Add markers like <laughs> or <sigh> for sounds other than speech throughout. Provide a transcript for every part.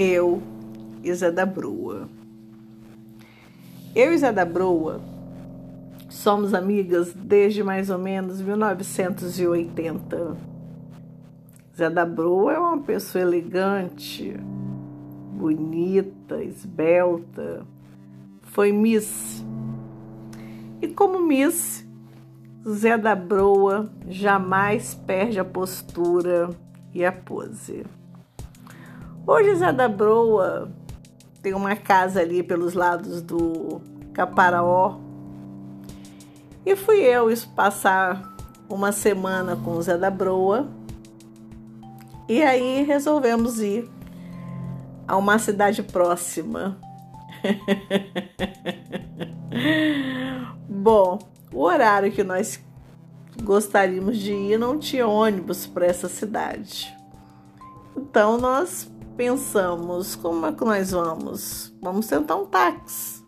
eu e Zé da Broa. Eu e Zé da Broa somos amigas desde mais ou menos 1980. Zé da Broa é uma pessoa elegante, bonita, esbelta. Foi Miss. E como Miss, Zé da Broa jamais perde a postura e a pose. Hoje Zé da Broa tem uma casa ali pelos lados do Caparaó. E fui eu passar uma semana com o Zé da Broa. E aí resolvemos ir a uma cidade próxima. <laughs> Bom, o horário que nós gostaríamos de ir não tinha ônibus para essa cidade. Então nós pensamos, como é que nós vamos? Vamos tentar um táxi.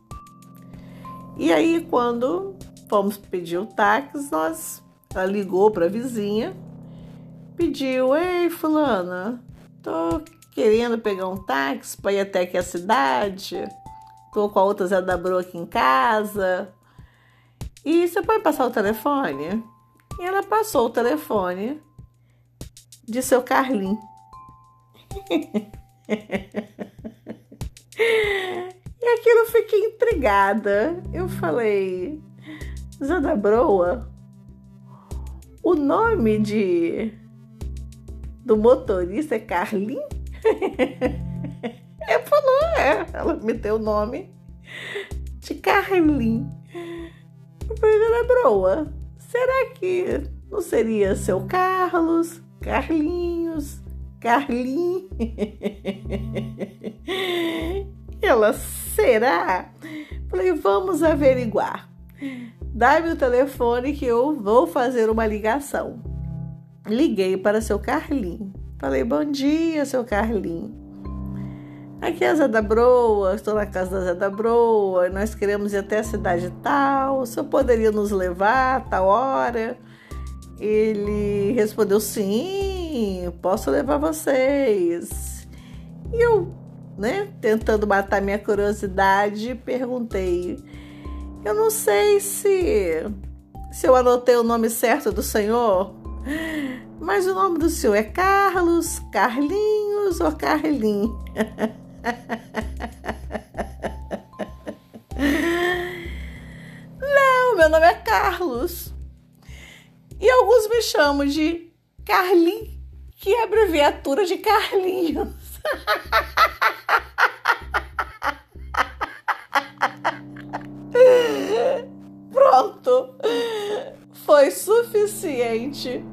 E aí, quando fomos pedir o táxi, nós, ela ligou para a vizinha, pediu: Ei, Fulana, tô querendo pegar um táxi para ir até aqui a cidade, tô com a outra Zé da Bro aqui em casa. E você pode passar o telefone? E ela passou o telefone de seu Carlinho. <laughs> e aquilo eu fiquei intrigada. Eu falei, Zana Broa, o nome de do motorista é Carlin? Ela falou, é. Ela me deu o nome de Carlin. Eu falei, Zana Broa, será que não seria seu Carlos, Carlinhos? Carlinhos. Ela, será? Falei, vamos averiguar. Dá-me o telefone que eu vou fazer uma ligação. Liguei para seu Carlinho. Falei, bom dia, seu Carlinho. Aqui é a Zé da Broa, estou na casa da Zé da Broa, nós queremos ir até a cidade tal, o senhor poderia nos levar a tal hora? Ele respondeu, sim, posso levar vocês. E eu, né, tentando matar minha curiosidade, perguntei: Eu não sei se se eu anotei o nome certo do senhor, mas o nome do senhor é Carlos, Carlinhos ou Carlinhos? <laughs> Não, meu nome é Carlos. E alguns me chamam de Carlinhos que é abreviatura de Carlinhos. Pronto. Foi suficiente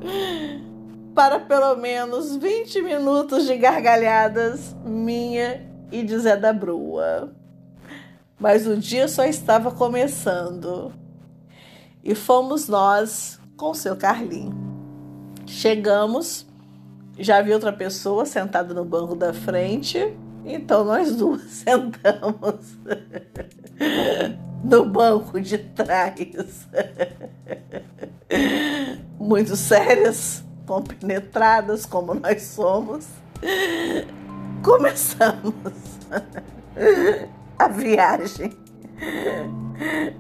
para pelo menos 20 minutos de gargalhadas minha e de Zé da Brua. Mas o dia só estava começando. E fomos nós com seu Carlinho. Chegamos já vi outra pessoa sentada no banco da frente, então nós duas <laughs> sentamos no banco de trás. Muito sérias, compenetradas como nós somos. Começamos a viagem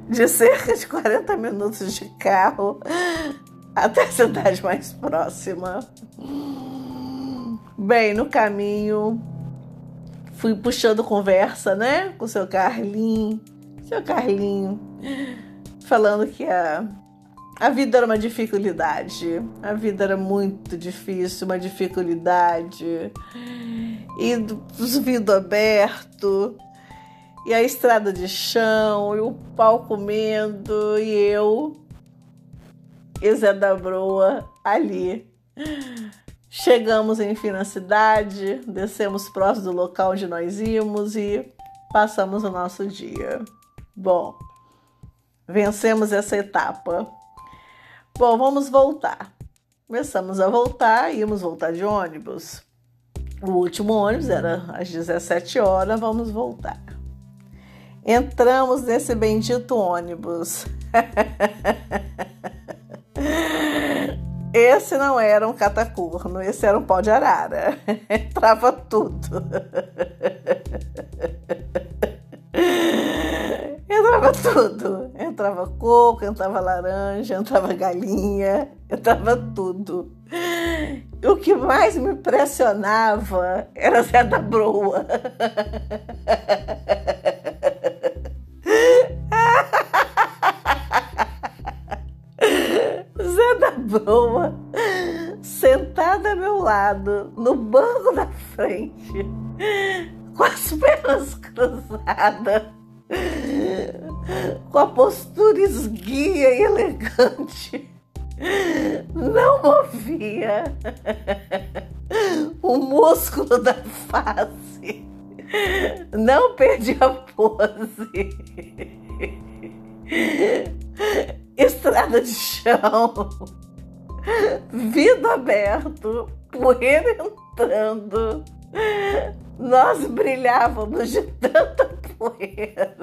de cerca de 40 minutos de carro até a cidade mais próxima. Bem, no caminho fui puxando conversa, né, com o seu Carlinho, seu Carlinho, falando que a, a vida era uma dificuldade, a vida era muito difícil, uma dificuldade, e os vidros abertos, e a estrada de chão, e o pau comendo, e eu, e Zé da Broa ali Chegamos enfim na cidade, descemos próximo do local onde nós íamos e passamos o nosso dia. Bom, vencemos essa etapa. Bom, vamos voltar. Começamos a voltar, íamos voltar de ônibus. O último ônibus era às 17 horas, vamos voltar. Entramos nesse bendito ônibus. <laughs> Esse não era um catacurno, esse era um pau de arara. <laughs> Entrava tudo. Entrava tudo. Entrava coco, entrava laranja, entrava galinha, entrava tudo. O que mais me impressionava era Zé da Broa. <laughs> Zé da Broa, lado, no banco da frente, com as pernas cruzadas, com a postura esguia e elegante, não movia o músculo da face, não perdia a pose. Estrada de chão, vidro aberto, poeira entrando. Nós brilhávamos de tanta poeira.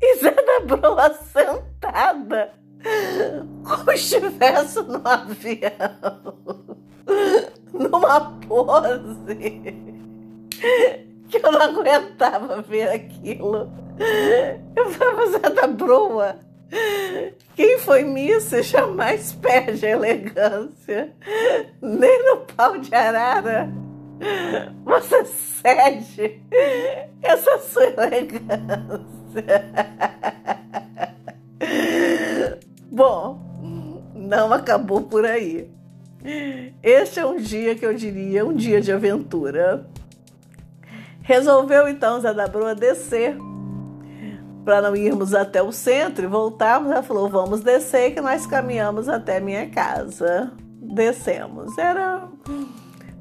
E Zé da Broa sentada, como estivesse no avião, numa pose que eu não aguentava ver aquilo. <laughs> Eu falava, Zé da Broa, quem foi missa jamais perde a elegância, nem no pau de arara. Você cede essa sua elegância. <laughs> Bom, não acabou por aí. Este é um dia que eu diria um dia de aventura. Resolveu então Zé da Broa descer para não irmos até o centro e voltarmos. Ela falou: vamos descer que nós caminhamos até minha casa. Descemos. Era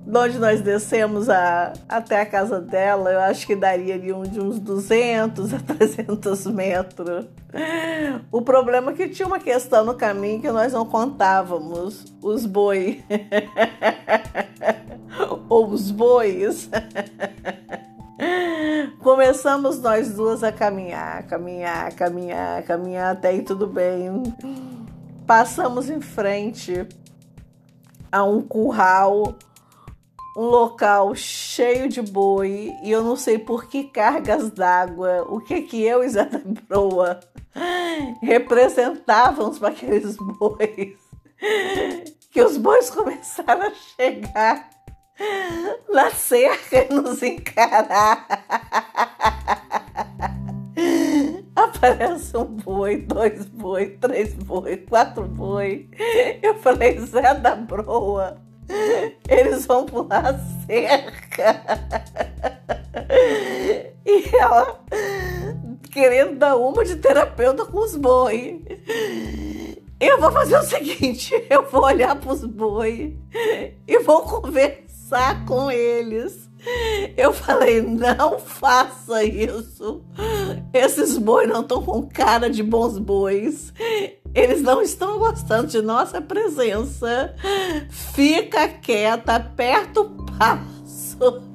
de onde nós descemos a, até a casa dela, eu acho que daria ali um, de uns 200 a 300 metros. O problema é que tinha uma questão no caminho que nós não contávamos: os boi. <laughs> Ou os bois. <laughs> Começamos nós duas a caminhar, caminhar, caminhar, caminhar, até aí tudo bem. Passamos em frente a um curral, um local cheio de boi, e eu não sei por que cargas d'água, o que que eu e Zé da Broa representávamos para aqueles <laughs> bois. Que os bois começaram a chegar <laughs> e <laughs> nos encarar. Aparece um boi, dois boi, três boi, quatro boi. Eu falei, Zé da Broa, eles vão pular a cerca. <laughs> E ela querendo dar uma de terapeuta com os boi. Eu vou fazer o seguinte: eu vou olhar para os boi e vou conversar com eles. Eu falei, não faça isso. Esses bois não estão com cara de bons bois. Eles não estão gostando de nossa presença. Fica quieta, aperta o passo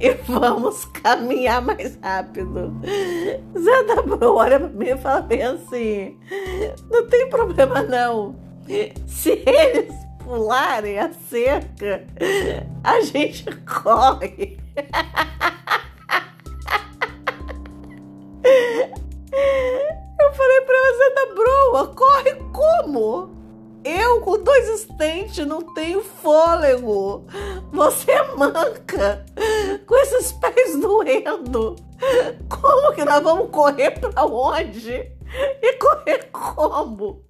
e vamos caminhar mais rápido. Zé da Bro olha pra mim e fala bem assim: não tem problema não. Se eles pularem a cerca, a gente corre. Eu falei pra você da broa, corre como? Eu, com dois estentes, não tenho fôlego. Você é manca, com esses pés doendo. Como que nós vamos correr pra onde? E correr como?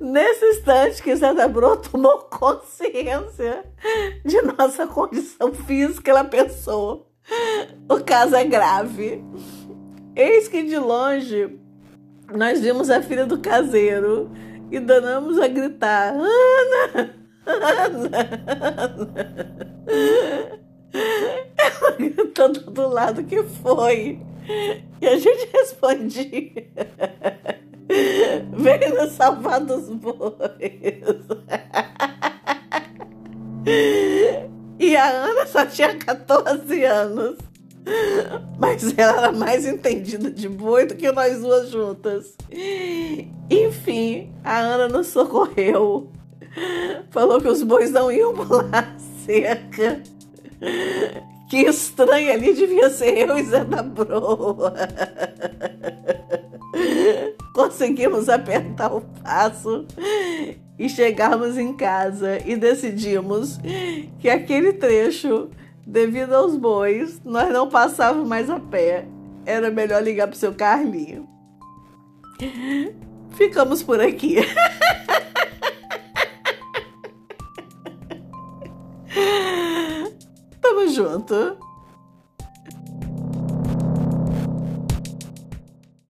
Nesse instante que Zé Bro tomou consciência de nossa condição física, ela pensou: o caso é grave. Eis que de longe nós vimos a filha do caseiro e danamos a gritar: Ana! Ana! Ana! Ela gritando do lado que foi. E a gente respondia. Veio nos salvar dos bois. E a Ana só tinha 14 anos. Mas ela era mais entendida de boi do que nós duas juntas. Enfim, a Ana nos socorreu. Falou que os bois não iam pular cerca. Que estranho ali devia ser eu e Zé da Broa. Conseguimos apertar o passo e chegarmos em casa e decidimos que aquele trecho, devido aos bois, nós não passávamos mais a pé. Era melhor ligar pro seu Carlinho. Ficamos por aqui. <laughs> Tamo junto.